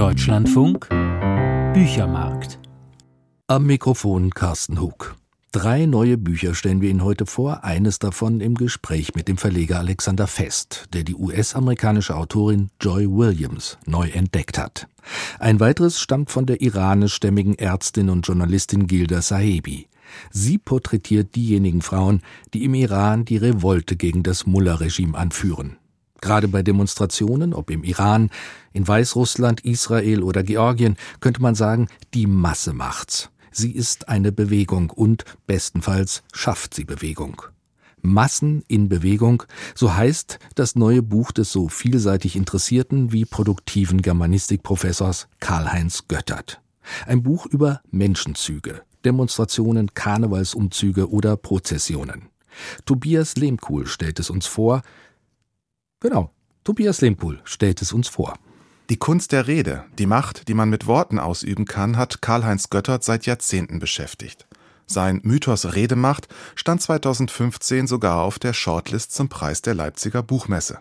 Deutschlandfunk Büchermarkt. Am Mikrofon Carsten Hug. Drei neue Bücher stellen wir Ihnen heute vor, eines davon im Gespräch mit dem Verleger Alexander Fest, der die US-amerikanische Autorin Joy Williams neu entdeckt hat. Ein weiteres stammt von der iranischstämmigen Ärztin und Journalistin Gilda Sahebi. Sie porträtiert diejenigen Frauen, die im Iran die Revolte gegen das Mullah-Regime anführen. Gerade bei Demonstrationen, ob im Iran, in Weißrussland, Israel oder Georgien, könnte man sagen, die Masse macht's. Sie ist eine Bewegung und bestenfalls schafft sie Bewegung. Massen in Bewegung, so heißt das neue Buch des so vielseitig interessierten wie produktiven Germanistikprofessors Karl-Heinz Göttert. Ein Buch über Menschenzüge, Demonstrationen, Karnevalsumzüge oder Prozessionen. Tobias Lehmkuhl stellt es uns vor. Genau, Tobias Lehmkuhl stellt es uns vor. Die Kunst der Rede, die Macht, die man mit Worten ausüben kann, hat Karl-Heinz Göttert seit Jahrzehnten beschäftigt. Sein Mythos Redemacht stand 2015 sogar auf der Shortlist zum Preis der Leipziger Buchmesse.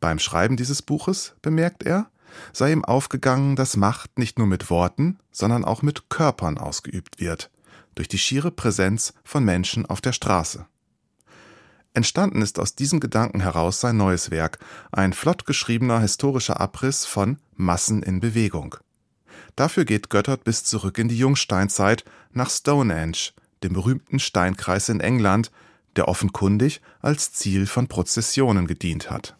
Beim Schreiben dieses Buches, bemerkt er, sei ihm aufgegangen, dass Macht nicht nur mit Worten, sondern auch mit Körpern ausgeübt wird, durch die schiere Präsenz von Menschen auf der Straße. Entstanden ist aus diesem Gedanken heraus sein neues Werk, ein flott geschriebener historischer Abriss von Massen in Bewegung. Dafür geht Göttert bis zurück in die Jungsteinzeit nach Stonehenge, dem berühmten Steinkreis in England, der offenkundig als Ziel von Prozessionen gedient hat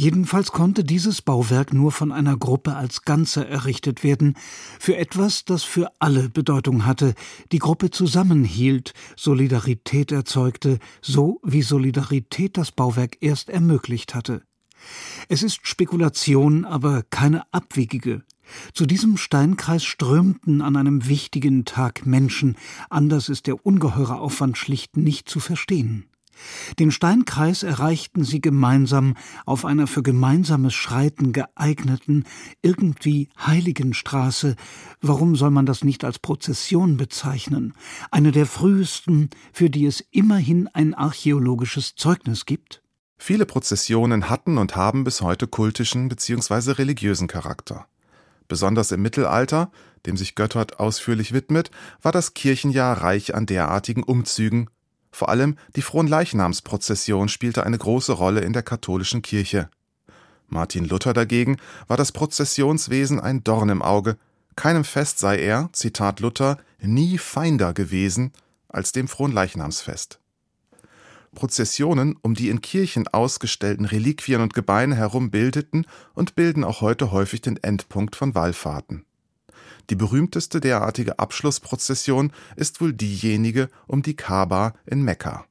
Jedenfalls konnte dieses Bauwerk nur von einer Gruppe als Ganze errichtet werden, für etwas, das für alle Bedeutung hatte, die Gruppe zusammenhielt, Solidarität erzeugte, so wie Solidarität das Bauwerk erst ermöglicht hatte. Es ist Spekulation, aber keine abwegige. Zu diesem Steinkreis strömten an einem wichtigen Tag Menschen, anders ist der ungeheure Aufwand schlicht nicht zu verstehen. Den Steinkreis erreichten sie gemeinsam auf einer für gemeinsames Schreiten geeigneten, irgendwie heiligen Straße. Warum soll man das nicht als Prozession bezeichnen? Eine der frühesten, für die es immerhin ein archäologisches Zeugnis gibt? Viele Prozessionen hatten und haben bis heute kultischen bzw. religiösen Charakter. Besonders im Mittelalter, dem sich Göttert ausführlich widmet, war das Kirchenjahr reich an derartigen Umzügen vor allem die Fronleichnamsprozession spielte eine große Rolle in der katholischen Kirche. Martin Luther dagegen war das Prozessionswesen ein Dorn im Auge, keinem Fest sei er, Zitat Luther, nie feinder gewesen als dem Fronleichnamsfest. Prozessionen um die in Kirchen ausgestellten Reliquien und Gebeine herum bildeten und bilden auch heute häufig den Endpunkt von Wallfahrten die berühmteste derartige Abschlussprozession ist wohl diejenige um die Kaaba in Mekka.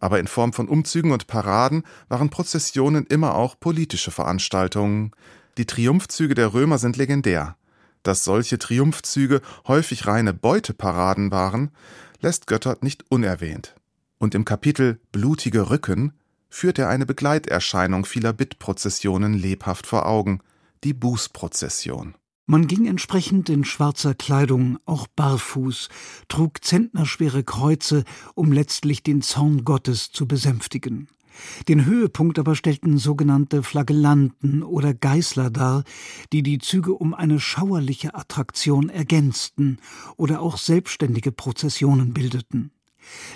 Aber in Form von Umzügen und Paraden waren Prozessionen immer auch politische Veranstaltungen. Die Triumphzüge der Römer sind legendär. Dass solche Triumphzüge häufig reine Beuteparaden waren, lässt Göttert nicht unerwähnt. Und im Kapitel Blutige Rücken führt er eine Begleiterscheinung vieler Bittprozessionen lebhaft vor Augen, die Bußprozession. Man ging entsprechend in schwarzer Kleidung, auch barfuß, trug zentnerschwere Kreuze, um letztlich den Zorn Gottes zu besänftigen. Den Höhepunkt aber stellten sogenannte Flagellanten oder Geißler dar, die die Züge um eine schauerliche Attraktion ergänzten oder auch selbstständige Prozessionen bildeten.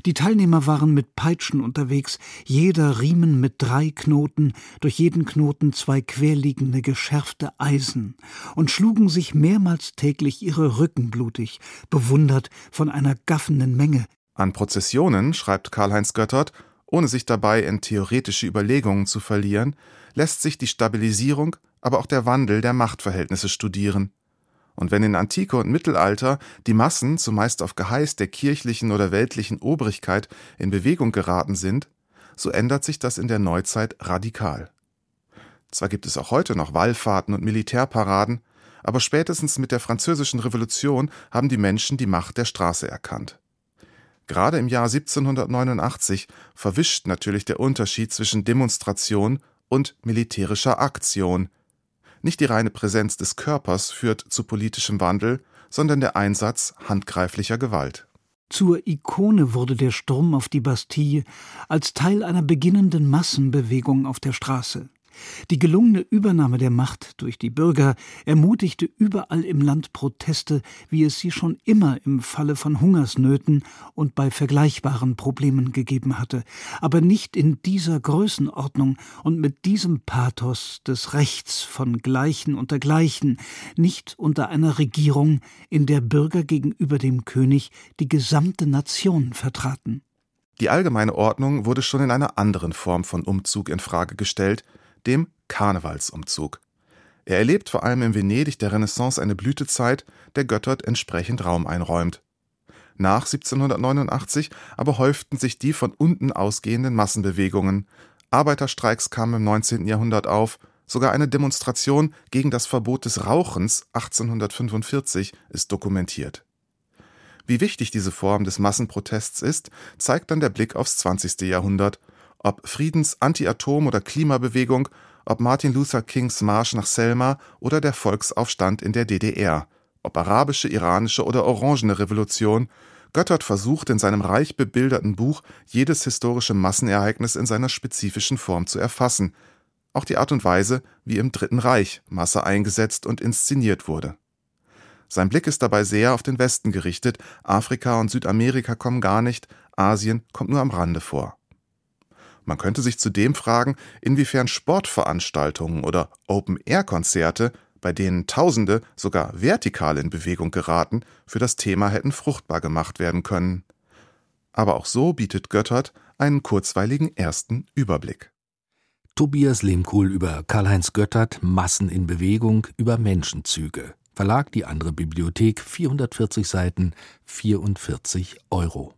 Die Teilnehmer waren mit Peitschen unterwegs, jeder Riemen mit drei Knoten, durch jeden Knoten zwei querliegende geschärfte Eisen, und schlugen sich mehrmals täglich ihre Rücken blutig, bewundert von einer gaffenden Menge. An Prozessionen, schreibt Karl-Heinz Göttert, ohne sich dabei in theoretische Überlegungen zu verlieren, lässt sich die Stabilisierung, aber auch der Wandel der Machtverhältnisse studieren. Und wenn in Antike und Mittelalter die Massen zumeist auf Geheiß der kirchlichen oder weltlichen Obrigkeit in Bewegung geraten sind, so ändert sich das in der Neuzeit radikal. Zwar gibt es auch heute noch Wallfahrten und Militärparaden, aber spätestens mit der Französischen Revolution haben die Menschen die Macht der Straße erkannt. Gerade im Jahr 1789 verwischt natürlich der Unterschied zwischen Demonstration und militärischer Aktion, nicht die reine Präsenz des Körpers führt zu politischem Wandel, sondern der Einsatz handgreiflicher Gewalt. Zur Ikone wurde der Sturm auf die Bastille als Teil einer beginnenden Massenbewegung auf der Straße. Die gelungene Übernahme der Macht durch die Bürger ermutigte überall im Land Proteste, wie es sie schon immer im Falle von Hungersnöten und bei vergleichbaren Problemen gegeben hatte, aber nicht in dieser Größenordnung und mit diesem Pathos des Rechts von Gleichen unter Gleichen, nicht unter einer Regierung, in der Bürger gegenüber dem König die gesamte Nation vertraten. Die allgemeine Ordnung wurde schon in einer anderen Form von Umzug in Frage gestellt, dem Karnevalsumzug. Er erlebt vor allem in Venedig der Renaissance eine Blütezeit, der Göttert entsprechend Raum einräumt. Nach 1789 aber häuften sich die von unten ausgehenden Massenbewegungen. Arbeiterstreiks kamen im 19. Jahrhundert auf, sogar eine Demonstration gegen das Verbot des Rauchens 1845 ist dokumentiert. Wie wichtig diese Form des Massenprotests ist, zeigt dann der Blick aufs 20. Jahrhundert ob Friedens-, Anti-Atom- oder Klimabewegung, ob Martin Luther Kings Marsch nach Selma oder der Volksaufstand in der DDR, ob arabische, iranische oder orangene Revolution, Göttert versucht in seinem reich bebilderten Buch jedes historische Massenereignis in seiner spezifischen Form zu erfassen, auch die Art und Weise, wie im Dritten Reich Masse eingesetzt und inszeniert wurde. Sein Blick ist dabei sehr auf den Westen gerichtet, Afrika und Südamerika kommen gar nicht, Asien kommt nur am Rande vor. Man könnte sich zudem fragen, inwiefern Sportveranstaltungen oder Open-Air-Konzerte, bei denen Tausende sogar vertikal in Bewegung geraten, für das Thema hätten fruchtbar gemacht werden können. Aber auch so bietet Göttert einen kurzweiligen ersten Überblick. Tobias Lehmkuhl über Karl-Heinz Göttert Massen in Bewegung über Menschenzüge. Verlag Die andere Bibliothek, 440 Seiten, 44 Euro.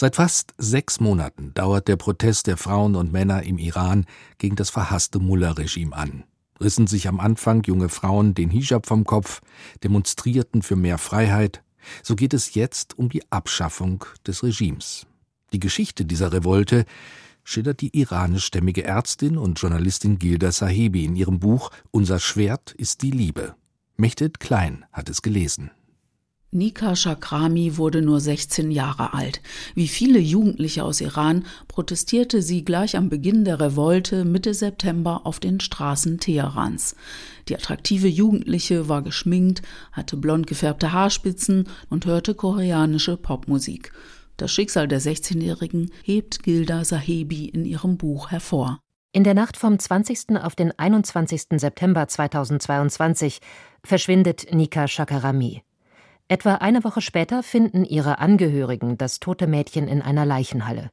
Seit fast sechs Monaten dauert der Protest der Frauen und Männer im Iran gegen das verhasste Mullah-Regime an. Rissen sich am Anfang junge Frauen den Hijab vom Kopf, demonstrierten für mehr Freiheit. So geht es jetzt um die Abschaffung des Regimes. Die Geschichte dieser Revolte schildert die iranischstämmige Ärztin und Journalistin Gilda Sahebi in ihrem Buch Unser Schwert ist die Liebe. Mechtet Klein hat es gelesen. Nika Shakrami wurde nur 16 Jahre alt. Wie viele Jugendliche aus Iran protestierte sie gleich am Beginn der Revolte Mitte September auf den Straßen Teherans. Die attraktive Jugendliche war geschminkt, hatte blond gefärbte Haarspitzen und hörte koreanische Popmusik. Das Schicksal der 16-Jährigen hebt Gilda Sahebi in ihrem Buch hervor. In der Nacht vom 20. auf den 21. September 2022 verschwindet Nika Shakarami. Etwa eine Woche später finden ihre Angehörigen das tote Mädchen in einer Leichenhalle.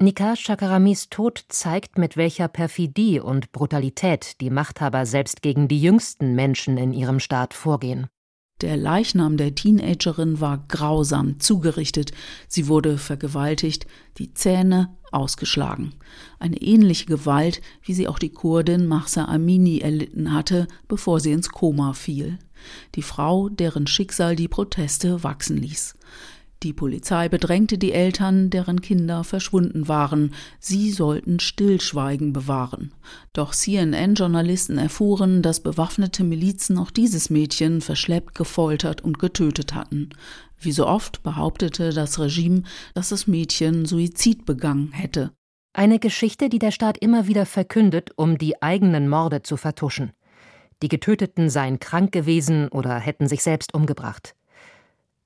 Nikah Shakaramis Tod zeigt, mit welcher Perfidie und Brutalität die Machthaber selbst gegen die jüngsten Menschen in ihrem Staat vorgehen. Der Leichnam der Teenagerin war grausam zugerichtet. Sie wurde vergewaltigt, die Zähne ausgeschlagen. Eine ähnliche Gewalt, wie sie auch die Kurdin Mahsa Amini erlitten hatte, bevor sie ins Koma fiel. Die Frau, deren Schicksal die Proteste wachsen ließ. Die Polizei bedrängte die Eltern, deren Kinder verschwunden waren. Sie sollten Stillschweigen bewahren. Doch CNN-Journalisten erfuhren, dass bewaffnete Milizen auch dieses Mädchen verschleppt, gefoltert und getötet hatten. Wie so oft behauptete das Regime, dass das Mädchen Suizid begangen hätte. Eine Geschichte, die der Staat immer wieder verkündet, um die eigenen Morde zu vertuschen. Die Getöteten seien krank gewesen oder hätten sich selbst umgebracht.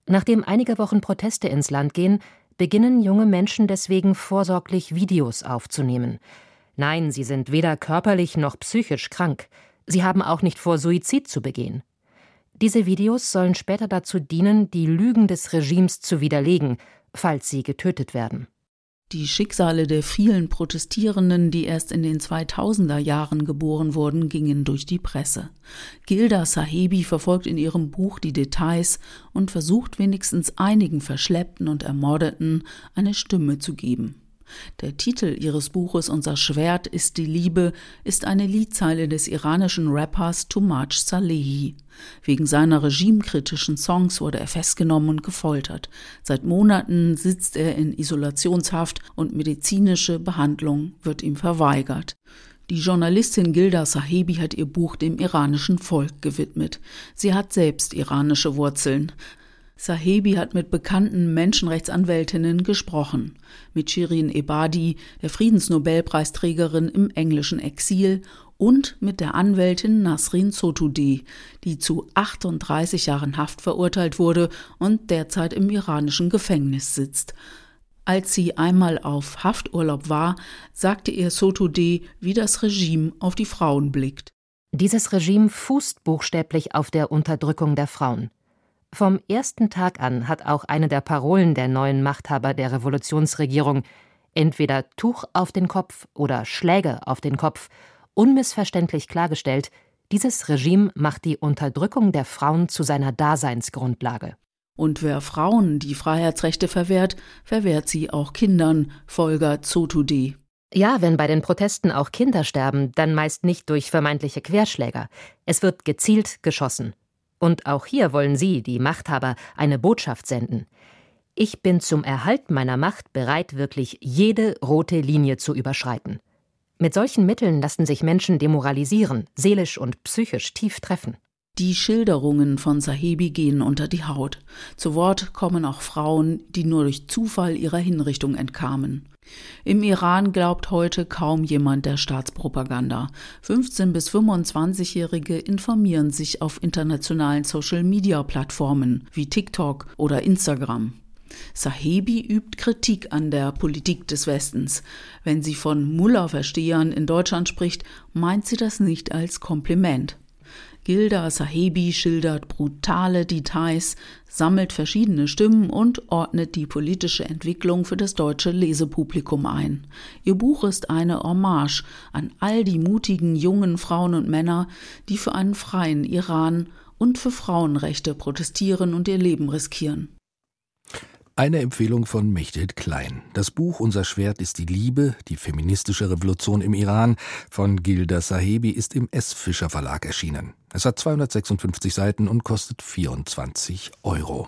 Nachdem einige Wochen Proteste ins Land gehen, beginnen junge Menschen deswegen vorsorglich Videos aufzunehmen. Nein, sie sind weder körperlich noch psychisch krank. Sie haben auch nicht vor, Suizid zu begehen. Diese Videos sollen später dazu dienen, die Lügen des Regimes zu widerlegen, falls sie getötet werden. Die Schicksale der vielen Protestierenden, die erst in den 2000er Jahren geboren wurden, gingen durch die Presse. Gilda Sahebi verfolgt in ihrem Buch die Details und versucht wenigstens einigen Verschleppten und Ermordeten eine Stimme zu geben. Der Titel ihres Buches Unser Schwert ist die Liebe ist eine Liedzeile des iranischen Rappers Tumaj Salehi. Wegen seiner regimekritischen Songs wurde er festgenommen und gefoltert. Seit Monaten sitzt er in Isolationshaft und medizinische Behandlung wird ihm verweigert. Die Journalistin Gilda Sahebi hat ihr Buch dem iranischen Volk gewidmet. Sie hat selbst iranische Wurzeln. Sahebi hat mit bekannten Menschenrechtsanwältinnen gesprochen. Mit Shirin Ebadi, der Friedensnobelpreisträgerin im englischen Exil, und mit der Anwältin Nasrin Sotoudeh, die zu 38 Jahren Haft verurteilt wurde und derzeit im iranischen Gefängnis sitzt. Als sie einmal auf Hafturlaub war, sagte ihr Sotoudeh, wie das Regime auf die Frauen blickt. Dieses Regime fußt buchstäblich auf der Unterdrückung der Frauen. Vom ersten Tag an hat auch eine der Parolen der neuen Machthaber der Revolutionsregierung entweder Tuch auf den Kopf oder Schläge auf den Kopf unmissverständlich klargestellt, dieses Regime macht die Unterdrückung der Frauen zu seiner Daseinsgrundlage. Und wer Frauen die Freiheitsrechte verwehrt, verwehrt sie auch Kindern, folgert Sotoudeh. Ja, wenn bei den Protesten auch Kinder sterben, dann meist nicht durch vermeintliche Querschläger. Es wird gezielt geschossen. Und auch hier wollen Sie, die Machthaber, eine Botschaft senden. Ich bin zum Erhalt meiner Macht bereit, wirklich jede rote Linie zu überschreiten. Mit solchen Mitteln lassen sich Menschen demoralisieren, seelisch und psychisch tief treffen. Die Schilderungen von Sahebi gehen unter die Haut. Zu Wort kommen auch Frauen, die nur durch Zufall ihrer Hinrichtung entkamen. Im Iran glaubt heute kaum jemand der Staatspropaganda. 15 bis 25-Jährige informieren sich auf internationalen Social-Media-Plattformen wie TikTok oder Instagram. Sahebi übt Kritik an der Politik des Westens. Wenn sie von Mullah-Verstehern in Deutschland spricht, meint sie das nicht als Kompliment. Gilda Sahebi schildert brutale Details, sammelt verschiedene Stimmen und ordnet die politische Entwicklung für das deutsche Lesepublikum ein. Ihr Buch ist eine Hommage an all die mutigen jungen Frauen und Männer, die für einen freien Iran und für Frauenrechte protestieren und ihr Leben riskieren. Eine Empfehlung von Mechthild Klein. Das Buch Unser Schwert ist die Liebe, die feministische Revolution im Iran von Gilda Sahebi ist im S. Fischer Verlag erschienen. Es hat 256 Seiten und kostet 24 Euro.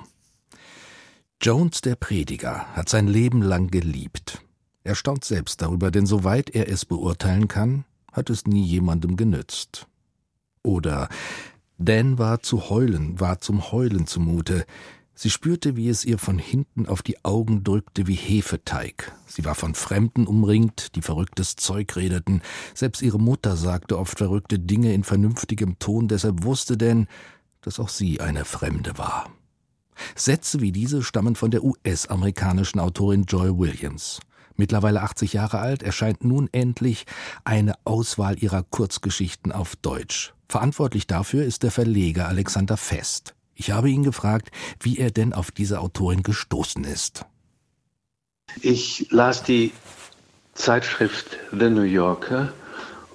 Jones der Prediger hat sein Leben lang geliebt. Er staunt selbst darüber, denn soweit er es beurteilen kann, hat es nie jemandem genützt. Oder Dan war zu heulen, war zum Heulen zumute. Sie spürte, wie es ihr von hinten auf die Augen drückte wie Hefeteig. Sie war von Fremden umringt, die verrücktes Zeug redeten. Selbst ihre Mutter sagte oft verrückte Dinge in vernünftigem Ton, deshalb wusste denn, dass auch sie eine Fremde war. Sätze wie diese stammen von der US-amerikanischen Autorin Joy Williams. Mittlerweile 80 Jahre alt, erscheint nun endlich eine Auswahl ihrer Kurzgeschichten auf Deutsch. Verantwortlich dafür ist der Verleger Alexander Fest. Ich habe ihn gefragt, wie er denn auf diese Autorin gestoßen ist. Ich las die Zeitschrift The New Yorker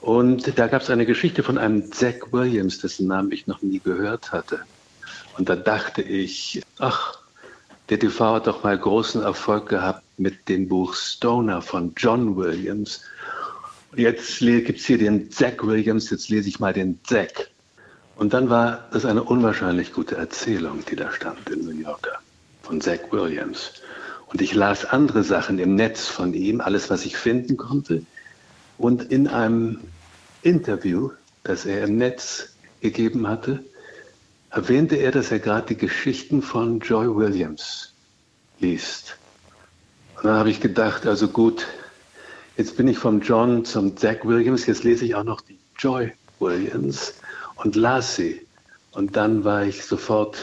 und da gab es eine Geschichte von einem Zack Williams, dessen Namen ich noch nie gehört hatte. Und da dachte ich, ach, der TV hat doch mal großen Erfolg gehabt mit dem Buch Stoner von John Williams. Jetzt gibt es hier den Zack Williams, jetzt lese ich mal den Zack. Und dann war es eine unwahrscheinlich gute Erzählung, die da stand in New Yorker von Zach Williams. Und ich las andere Sachen im Netz von ihm, alles, was ich finden konnte. Und in einem Interview, das er im Netz gegeben hatte, erwähnte er, dass er gerade die Geschichten von Joy Williams liest. Und dann habe ich gedacht, also gut, jetzt bin ich vom John zum Zach Williams, jetzt lese ich auch noch die Joy Williams und las sie. Und dann war ich sofort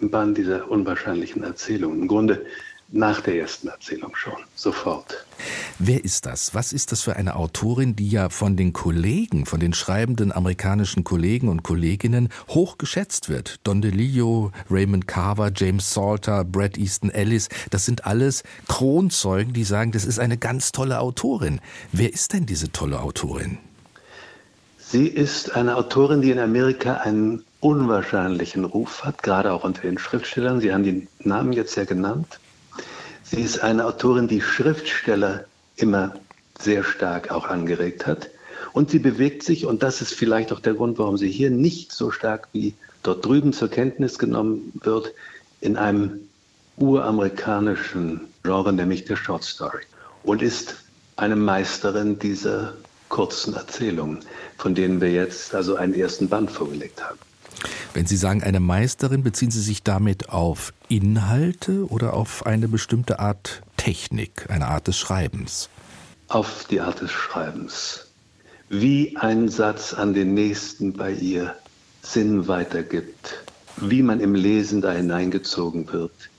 im Bann dieser unwahrscheinlichen Erzählung. Im Grunde nach der ersten Erzählung schon, sofort. Wer ist das? Was ist das für eine Autorin, die ja von den Kollegen, von den schreibenden amerikanischen Kollegen und Kolleginnen hoch geschätzt wird? Don DeLillo, Raymond Carver, James Salter, Brad Easton Ellis, das sind alles Kronzeugen, die sagen, das ist eine ganz tolle Autorin. Wer ist denn diese tolle Autorin? Sie ist eine Autorin, die in Amerika einen unwahrscheinlichen Ruf hat, gerade auch unter den Schriftstellern. Sie haben den Namen jetzt ja genannt. Sie ist eine Autorin, die Schriftsteller immer sehr stark auch angeregt hat. Und sie bewegt sich, und das ist vielleicht auch der Grund, warum sie hier nicht so stark wie dort drüben zur Kenntnis genommen wird, in einem uramerikanischen Genre, nämlich der Short Story. Und ist eine Meisterin dieser kurzen Erzählungen, von denen wir jetzt also einen ersten Band vorgelegt haben. Wenn Sie sagen eine Meisterin, beziehen Sie sich damit auf Inhalte oder auf eine bestimmte Art Technik, eine Art des Schreibens? Auf die Art des Schreibens. Wie ein Satz an den nächsten bei ihr Sinn weitergibt, wie man im Lesen da hineingezogen wird,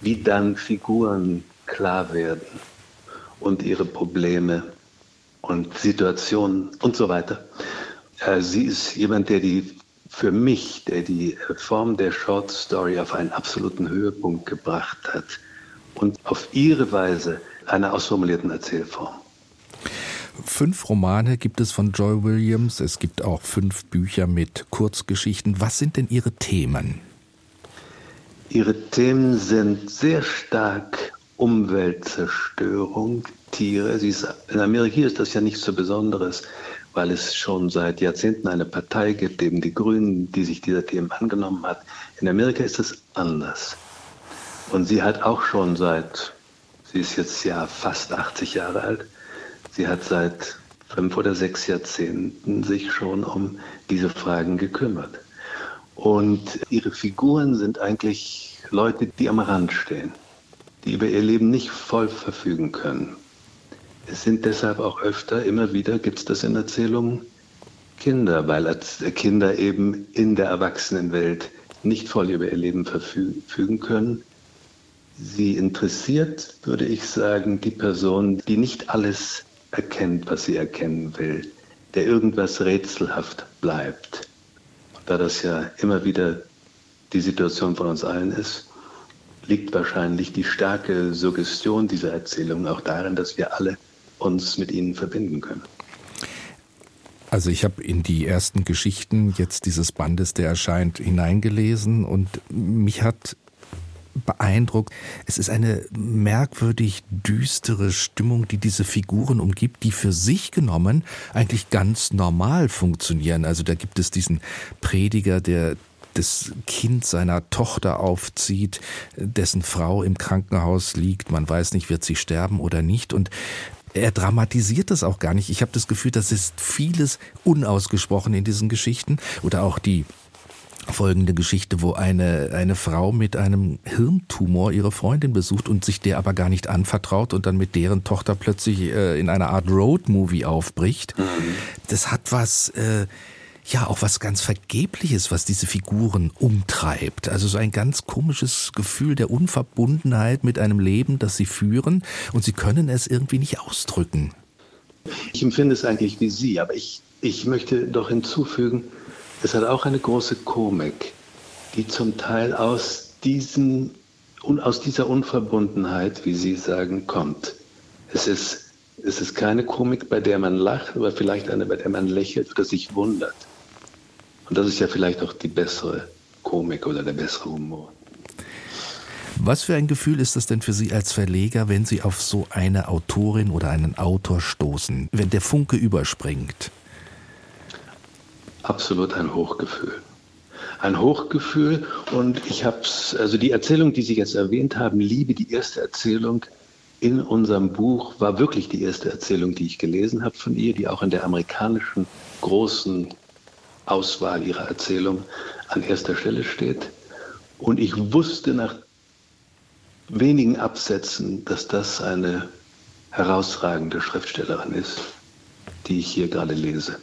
wie dann Figuren klar werden und ihre Probleme und Situationen und so weiter. Äh, sie ist jemand, der die für mich, der die Form der Short Story auf einen absoluten Höhepunkt gebracht hat und auf ihre Weise einer ausformulierten Erzählform. Fünf Romane gibt es von Joy Williams. Es gibt auch fünf Bücher mit Kurzgeschichten. Was sind denn Ihre Themen? Ihre Themen sind sehr stark Umweltzerstörung, Tiere. Sie ist, in Amerika ist das ja nichts so Besonderes weil es schon seit Jahrzehnten eine Partei gibt, eben die Grünen, die sich dieser Themen angenommen hat. In Amerika ist es anders. Und sie hat auch schon seit, sie ist jetzt ja fast 80 Jahre alt, sie hat seit fünf oder sechs Jahrzehnten sich schon um diese Fragen gekümmert. Und ihre Figuren sind eigentlich Leute, die am Rand stehen, die über ihr Leben nicht voll verfügen können. Es sind deshalb auch öfter, immer wieder gibt es das in Erzählungen, Kinder, weil Kinder eben in der Erwachsenenwelt nicht voll über ihr Leben verfügen können. Sie interessiert, würde ich sagen, die Person, die nicht alles erkennt, was sie erkennen will, der irgendwas rätselhaft bleibt. Da das ja immer wieder die Situation von uns allen ist, liegt wahrscheinlich die starke Suggestion dieser Erzählung auch darin, dass wir alle uns mit ihnen verbinden können. Also ich habe in die ersten Geschichten jetzt dieses Bandes, der erscheint, hineingelesen und mich hat beeindruckt. Es ist eine merkwürdig düstere Stimmung, die diese Figuren umgibt, die für sich genommen eigentlich ganz normal funktionieren. Also da gibt es diesen Prediger, der das Kind seiner Tochter aufzieht, dessen Frau im Krankenhaus liegt, man weiß nicht, wird sie sterben oder nicht. Und er dramatisiert das auch gar nicht. Ich habe das Gefühl, das ist vieles unausgesprochen in diesen Geschichten. Oder auch die folgende Geschichte, wo eine, eine Frau mit einem Hirntumor ihre Freundin besucht und sich der aber gar nicht anvertraut und dann mit deren Tochter plötzlich äh, in einer Art Roadmovie aufbricht. Mhm. Das hat was... Äh, ja auch was ganz Vergebliches, was diese Figuren umtreibt. Also so ein ganz komisches Gefühl der Unverbundenheit mit einem Leben, das sie führen und sie können es irgendwie nicht ausdrücken. Ich empfinde es eigentlich wie Sie, aber ich, ich möchte doch hinzufügen, es hat auch eine große Komik, die zum Teil aus, diesen, aus dieser Unverbundenheit, wie Sie sagen, kommt. Es ist, es ist keine Komik, bei der man lacht, aber vielleicht eine, bei der man lächelt oder sich wundert. Und das ist ja vielleicht auch die bessere Komik oder der bessere Humor. Was für ein Gefühl ist das denn für Sie als Verleger, wenn Sie auf so eine Autorin oder einen Autor stoßen, wenn der Funke überspringt? Absolut ein Hochgefühl. Ein Hochgefühl und ich habe es, also die Erzählung, die Sie jetzt erwähnt haben, Liebe, die erste Erzählung in unserem Buch, war wirklich die erste Erzählung, die ich gelesen habe von ihr, die auch in der amerikanischen großen Auswahl ihrer Erzählung an erster Stelle steht. Und ich wusste nach wenigen Absätzen, dass das eine herausragende Schriftstellerin ist, die ich hier gerade lese.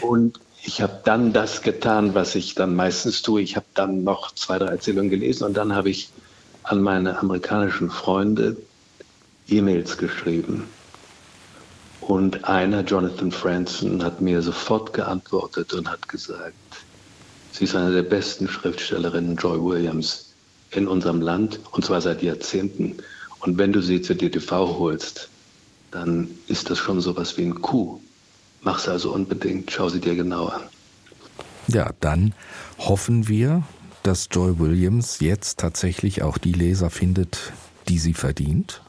Und ich habe dann das getan, was ich dann meistens tue. Ich habe dann noch zwei, drei Erzählungen gelesen und dann habe ich an meine amerikanischen Freunde E-Mails geschrieben und einer, Jonathan Franzen, hat mir sofort geantwortet und hat gesagt, sie ist eine der besten Schriftstellerinnen, Joy Williams, in unserem Land, und zwar seit Jahrzehnten. Und wenn du sie zur DTV holst, dann ist das schon sowas wie ein Coup. Mach sie also unbedingt, schau sie dir genau an. Ja, dann hoffen wir, dass Joy Williams jetzt tatsächlich auch die Leser findet, die sie verdient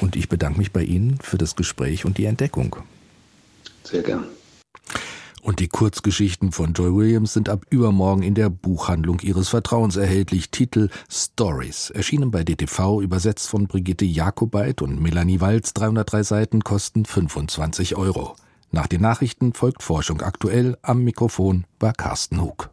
und ich bedanke mich bei Ihnen für das Gespräch und die Entdeckung. Sehr gern. Und die Kurzgeschichten von Joy Williams sind ab übermorgen in der Buchhandlung Ihres Vertrauens erhältlich. Titel Stories, erschienen bei DTV, übersetzt von Brigitte Jakobait und Melanie Walz, 303 Seiten, kosten 25 Euro. Nach den Nachrichten folgt Forschung aktuell. Am Mikrofon war Carsten Hug.